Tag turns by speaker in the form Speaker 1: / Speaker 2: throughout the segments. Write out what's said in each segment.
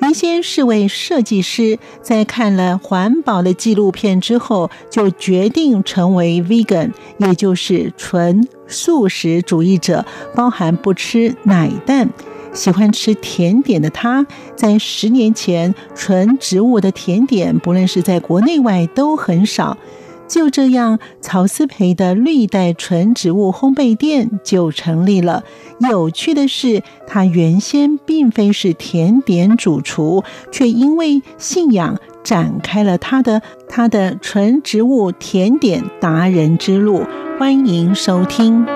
Speaker 1: 原先是位设计师，在看了环保的纪录片之后，就决定成为 vegan，也就是纯素食主义者，包含不吃奶蛋。喜欢吃甜点的他，在十年前，纯植物的甜点，不论是在国内外都很少。就这样，曹思培的绿带纯植物烘焙店就成立了。有趣的是，他原先并非是甜点主厨，却因为信仰展开了他的他的纯植物甜点达人之路。欢迎收听。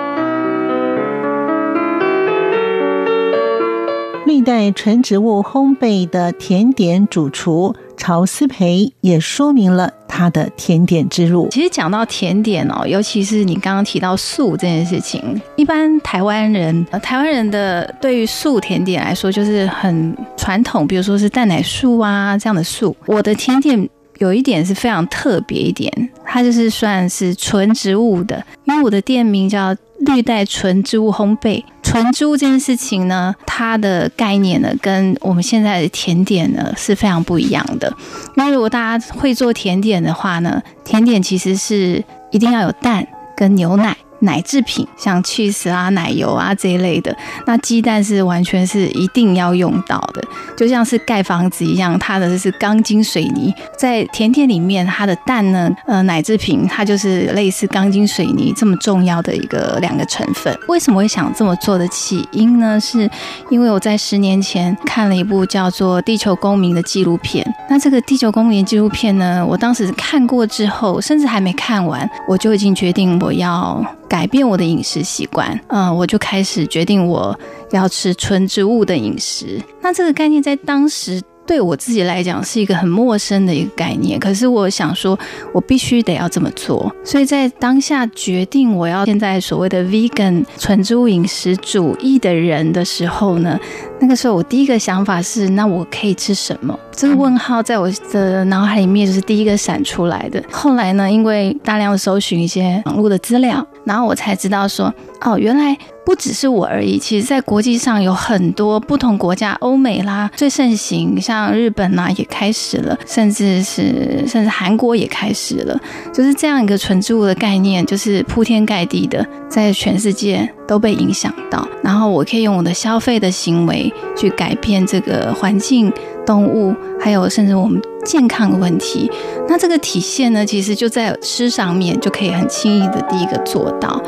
Speaker 1: 绿带纯植物烘焙的甜点主厨曹思培也说明了他的甜点之路。
Speaker 2: 其实讲到甜点哦，尤其是你刚刚提到素这件事情，一般台湾人，台湾人的对于素甜点来说就是很传统，比如说是蛋奶素啊这样的素。我的甜点有一点是非常特别一点，它就是算是纯植物的，因为我的店名叫绿带纯植物烘焙。纯珠这件事情呢，它的概念呢，跟我们现在的甜点呢是非常不一样的。那如果大家会做甜点的话呢，甜点其实是一定要有蛋跟牛奶。奶制品像 cheese 啊、奶油啊这一类的，那鸡蛋是完全是一定要用到的，就像是盖房子一样，它的是钢筋水泥。在甜点里面，它的蛋呢，呃，奶制品它就是类似钢筋水泥这么重要的一个两个成分。为什么会想这么做的起因呢？是因为我在十年前看了一部叫做《地球公民》的纪录片。那这个《地球公民》纪录片呢，我当时看过之后，甚至还没看完，我就已经决定我要。改变我的饮食习惯，嗯，我就开始决定我要吃纯植物的饮食。那这个概念在当时对我自己来讲是一个很陌生的一个概念，可是我想说，我必须得要这么做。所以在当下决定我要现在所谓的 vegan 纯植物饮食主义的人的时候呢，那个时候我第一个想法是，那我可以吃什么？这个问号在我的脑海里面就是第一个闪出来的。后来呢，因为大量的搜寻一些网络的资料。然后我才知道说，哦，原来不只是我而已。其实，在国际上有很多不同国家，欧美啦最盛行，像日本呐也开始了，甚至是甚至韩国也开始了，就是这样一个纯植物的概念，就是铺天盖地的在全世界都被影响到。然后我可以用我的消费的行为去改变这个环境、动物，还有甚至我们。健康的问题，那这个体现呢，其实就在吃上面就可以很轻易的第一个做到。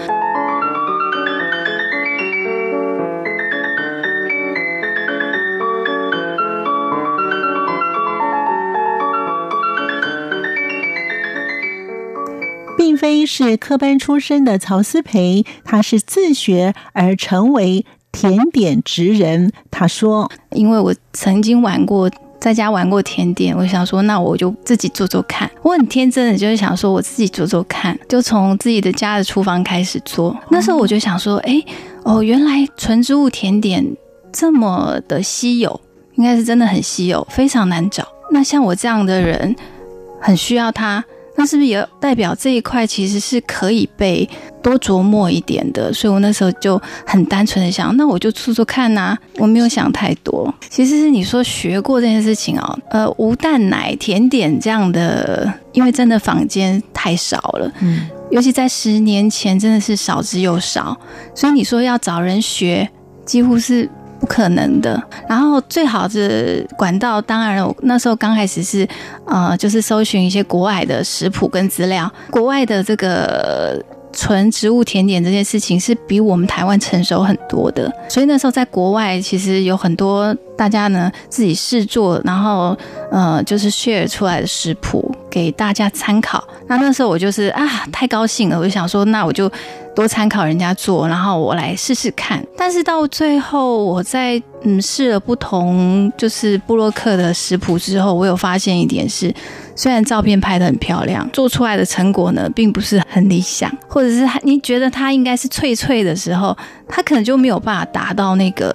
Speaker 1: 并非是科班出身的曹思培，他是自学而成为甜点职人。他说：“
Speaker 2: 因为我曾经玩过。”在家玩过甜点，我想说，那我就自己做做看。我很天真的，就是想说，我自己做做看，就从自己的家的厨房开始做。那时候我就想说，哎，哦，原来纯植物甜点这么的稀有，应该是真的很稀有，非常难找。那像我这样的人，很需要它。那是不是也代表这一块其实是可以被多琢磨一点的？所以我那时候就很单纯的想，那我就做做看呐、啊。我没有想太多。其实是你说学过这件事情哦，呃，无蛋奶甜点这样的，因为真的房间太少了，嗯，尤其在十年前真的是少之又少，所以你说要找人学，几乎是。不可能的。然后最好的管道，当然我那时候刚开始是，呃，就是搜寻一些国外的食谱跟资料。国外的这个纯植物甜点这件事情是比我们台湾成熟很多的，所以那时候在国外其实有很多大家呢自己试做，然后呃就是 share 出来的食谱。给大家参考。那那时候我就是啊，太高兴了，我就想说，那我就多参考人家做，然后我来试试看。但是到最后，我在嗯试了不同就是布洛克的食谱之后，我有发现一点是，虽然照片拍得很漂亮，做出来的成果呢并不是很理想，或者是你觉得它应该是脆脆的时候，它可能就没有办法达到那个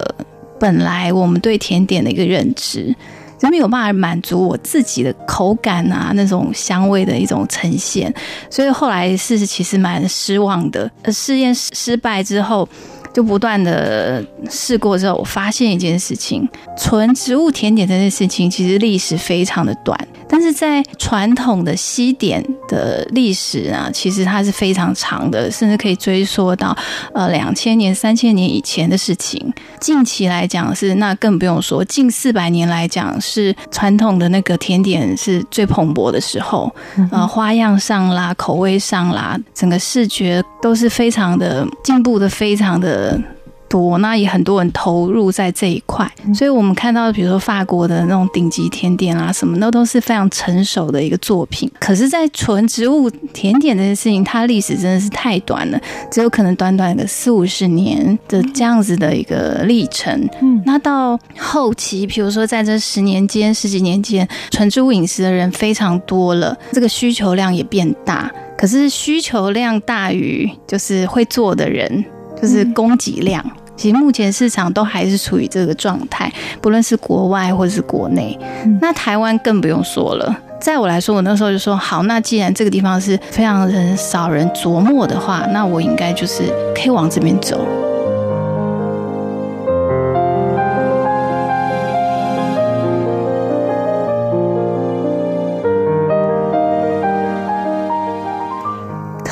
Speaker 2: 本来我们对甜点的一个认知。就没有办法满足我自己的口感啊，那种香味的一种呈现，所以后来是其实蛮失望的。试验失败之后，就不断的试过之后，我发现一件事情：纯植物甜点这件事情其实历史非常的短。但是在传统的西点的历史啊，其实它是非常长的，甚至可以追溯到呃两千年、三千年以前的事情。近期来讲是，那更不用说，近四百年来讲是传统的那个甜点是最蓬勃的时候，呃，花样上啦、口味上啦，整个视觉都是非常的进步的，非常的。多，那也很多人投入在这一块，所以我们看到，比如说法国的那种顶级甜点啊，什么那都是非常成熟的一个作品。可是，在纯植物甜点这件事情，它历史真的是太短了，只有可能短短的四五十年的这样子的一个历程。嗯，那到后期，比如说在这十年间、十几年间，纯植物饮食的人非常多了，这个需求量也变大。可是需求量大于就是会做的人。就是供给量，其实目前市场都还是处于这个状态，不论是国外或者是国内。那台湾更不用说了。在我来说，我那时候就说好，那既然这个地方是非常人少人琢磨的话，那我应该就是可以往这边走。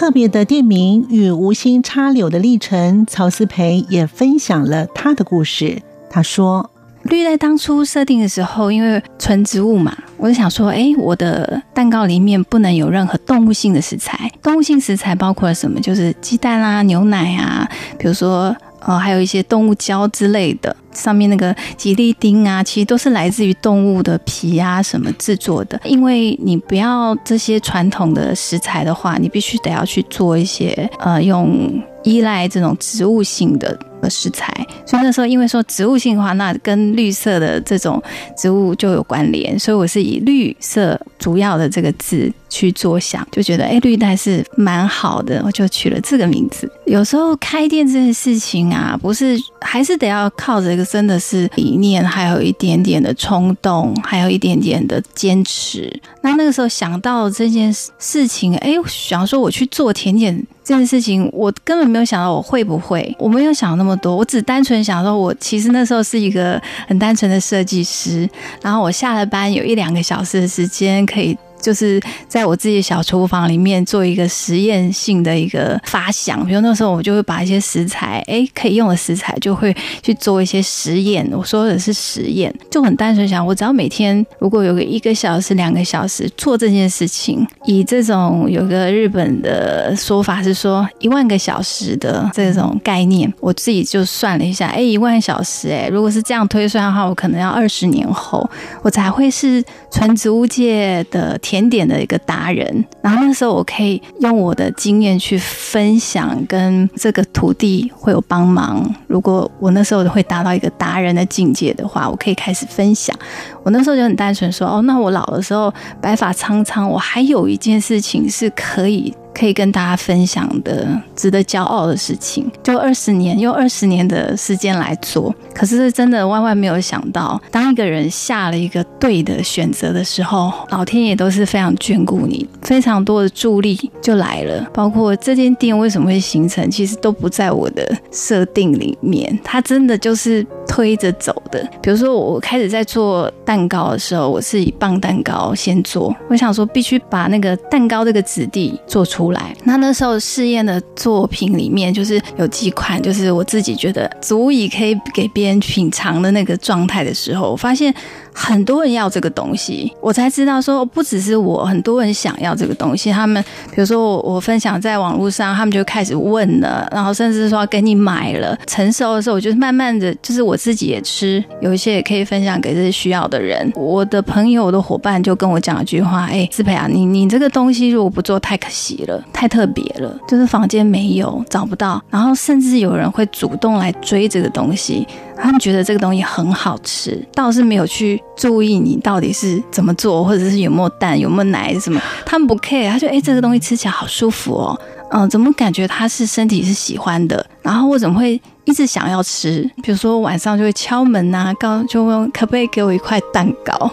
Speaker 1: 特别的店名与无心插柳的历程，曹思培也分享了他的故事。他说：“
Speaker 2: 绿带当初设定的时候，因为纯植物嘛，我就想说，哎，我的蛋糕里面不能有任何动物性的食材。动物性食材包括了什么？就是鸡蛋啊、牛奶啊，比如说。”呃，还有一些动物胶之类的，上面那个吉利丁啊，其实都是来自于动物的皮啊什么制作的。因为你不要这些传统的食材的话，你必须得要去做一些呃，用依赖这种植物性的。食材，所以那时候因为说植物性的话，那跟绿色的这种植物就有关联，所以我是以绿色主要的这个字去做想，就觉得哎，绿带是蛮好的，我就取了这个名字。有时候开店这件事情啊，不是还是得要靠着一个真的是理念，还有一点点的冲动，还有一点点的坚持。那那个时候想到这件事情，哎，想说我去做甜点。这件事情我根本没有想到我会不会，我没有想那么多，我只单纯想说，我其实那时候是一个很单纯的设计师，然后我下了班有一两个小时的时间可以。就是在我自己小厨房里面做一个实验性的一个发想，比如那时候我就会把一些食材，哎，可以用的食材，就会去做一些实验。我说的是实验，就很单纯想，我只要每天如果有个一个小时、两个小时做这件事情，以这种有个日本的说法是说一万个小时的这种概念，我自己就算了一下，哎，一万小时，哎，如果是这样推算的话，我可能要二十年后，我才会是纯植物界的甜。点的一个达人，然后那时候我可以用我的经验去分享，跟这个徒弟会有帮忙。如果我那时候会达到一个达人的境界的话，我可以开始分享。我那时候就很单纯说：“哦，那我老的时候白发苍苍，我还有一件事情是可以。”可以跟大家分享的值得骄傲的事情，就二十年，用二十年的时间来做。可是真的万万没有想到，当一个人下了一个对的选择的时候，老天爷都是非常眷顾你，非常多的助力就来了。包括这间店为什么会形成，其实都不在我的设定里面，它真的就是推着走的。比如说我开始在做蛋糕的时候，我是以棒蛋糕先做，我想说必须把那个蛋糕这个质地做出。来，那那时候试验的作品里面，就是有几款，就是我自己觉得足以可以给别人品尝的那个状态的时候，我发现很多人要这个东西，我才知道说不只是我，很多人想要这个东西。他们比如说我我分享在网络上，他们就开始问了，然后甚至说给你买了。成熟的时候，我就慢慢的就是我自己也吃，有一些也可以分享给这些需要的人。我的朋友、我的伙伴就跟我讲一句话：“哎，思培啊，你你这个东西如果不做，太可惜了，太特别了，就是房间没有找不到。然后甚至有人会主动来追这个东西。”他们觉得这个东西很好吃，倒是没有去注意你到底是怎么做，或者是有没有蛋、有没有奶什么，他们不 care。他觉得哎，这个东西吃起来好舒服哦，嗯，怎么感觉他是身体是喜欢的？然后我怎么会一直想要吃？比如说晚上就会敲门呐、啊，告就问可不可以给我一块蛋糕。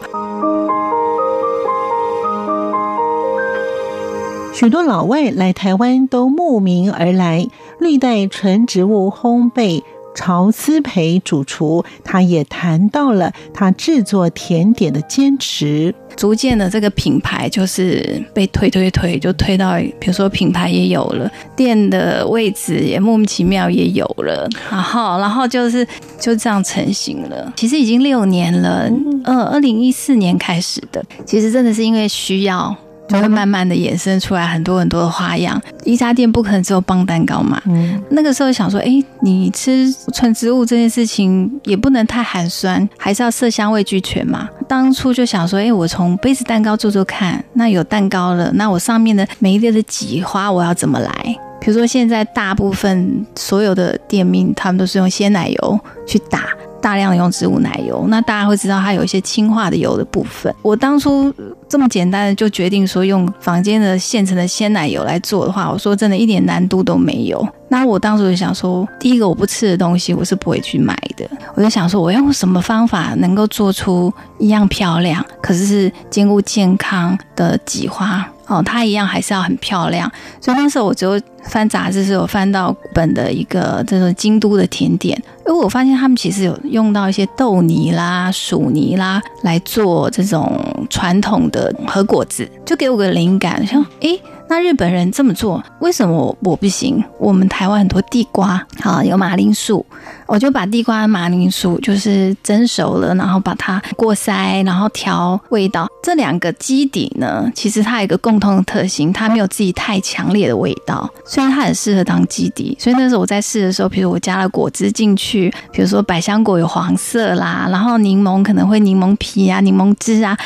Speaker 1: 许多老外来台湾都慕名而来，绿带纯植物烘焙。曹思培主厨，他也谈到了他制作甜点的坚持。
Speaker 2: 逐渐的，这个品牌就是被推推推，就推到，比如说品牌也有了，店的位置也莫名其妙也有了，然后，然后就是就这样成型了。其实已经六年了，嗯，二零一四年开始的。其实真的是因为需要。就会慢慢的衍生出来很多很多的花样。一家店不可能只有棒蛋糕嘛。嗯，那个时候想说，哎，你吃纯植物这件事情也不能太寒酸，还是要色香味俱全嘛。当初就想说，哎，我从杯子蛋糕做做看。那有蛋糕了，那我上面的每一列的挤花我要怎么来？比如说现在大部分所有的店面，他们都是用鲜奶油去打。大量的用植物奶油，那大家会知道它有一些氢化的油的部分。我当初这么简单的就决定说用房间的现成的鲜奶油来做的话，我说真的一点难度都没有。那我当时就想说，第一个我不吃的东西我是不会去买的。我就想说，我用什么方法能够做出一样漂亮，可是是兼顾健康的挤花。哦，它一样还是要很漂亮，所以那时候我就翻杂志，是有翻到本的一个这种京都的甜点，因为我发现他们其实有用到一些豆泥啦、薯泥啦来做这种传统的和果子，就给我个灵感，像诶。那日本人这么做，为什么我不行？我们台湾很多地瓜，啊，有马铃薯，我就把地瓜、马铃薯就是蒸熟了，然后把它过筛，然后调味道。这两个基底呢，其实它有一个共同的特性，它没有自己太强烈的味道，虽然它很适合当基底。所以那时候我在试的时候，比如我加了果汁进去，比如说百香果有黄色啦，然后柠檬可能会柠檬皮啊、柠檬汁啊，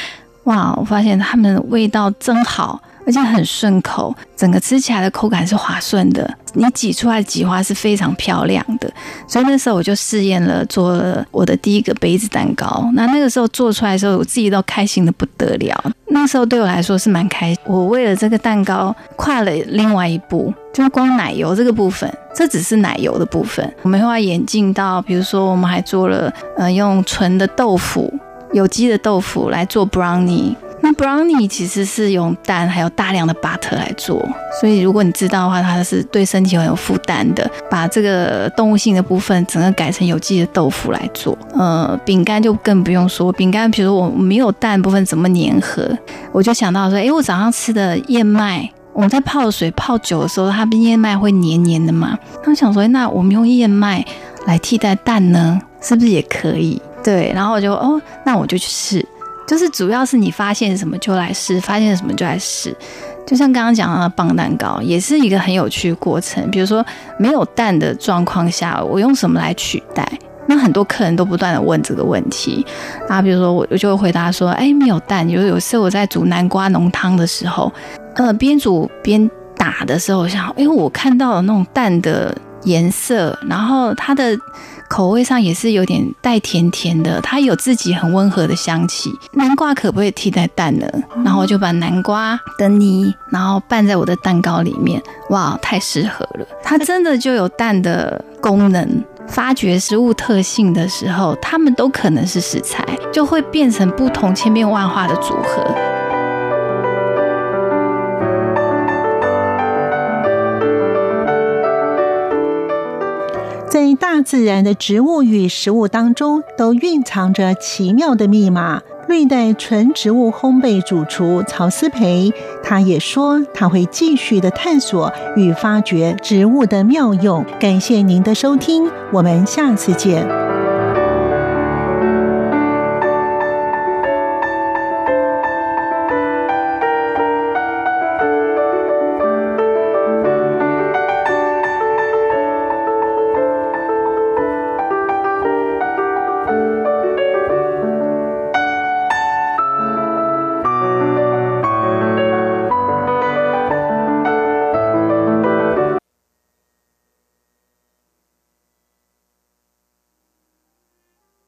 Speaker 2: 哇，我发现它们味道真好。而且很顺口，整个吃起来的口感是滑顺的，你挤出来的挤花是非常漂亮的。所以那时候我就试验了，做了我的第一个杯子蛋糕。那那个时候做出来的时候，我自己都开心的不得了。那时候对我来说是蛮开心。我为了这个蛋糕跨了另外一步，就是光奶油这个部分，这只是奶油的部分。我们会要演进到，比如说我们还做了，呃，用纯的豆腐，有机的豆腐来做 brownie。那 brownie 其实是用蛋还有大量的 butter 来做，所以如果你知道的话，它是对身体很有负担的。把这个动物性的部分整个改成有机的豆腐来做，呃，饼干就更不用说，饼干比如我没有蛋部分怎么粘合，我就想到说，诶，我早上吃的燕麦，我们在泡水泡久的时候，它不燕麦会黏黏的嘛？他想说，那我们用燕麦来替代蛋呢，是不是也可以？对，然后我就哦，那我就去试。就是主要是你发现什么就来试，发现什么就来试。就像刚刚讲的棒蛋糕，也是一个很有趣的过程。比如说没有蛋的状况下，我用什么来取代？那很多客人都不断的问这个问题。啊，比如说我我就会回答说，哎，没有蛋。有有时候我在煮南瓜浓汤的时候，呃，边煮边打的时候，我想，哎，我看到了那种蛋的颜色，然后它的。口味上也是有点带甜甜的，它有自己很温和的香气。南瓜可不可以替代蛋呢？然后我就把南瓜的泥，然后拌在我的蛋糕里面。哇，太适合了！它真的就有蛋的功能。发掘食物特性的时候，它们都可能是食材，就会变成不同千变万化的组合。
Speaker 1: 在大自然的植物与食物当中，都蕴藏着奇妙的密码。瑞代纯植物烘焙主厨曹思培，他也说他会继续的探索与发掘植物的妙用。感谢您的收听，我们下次见。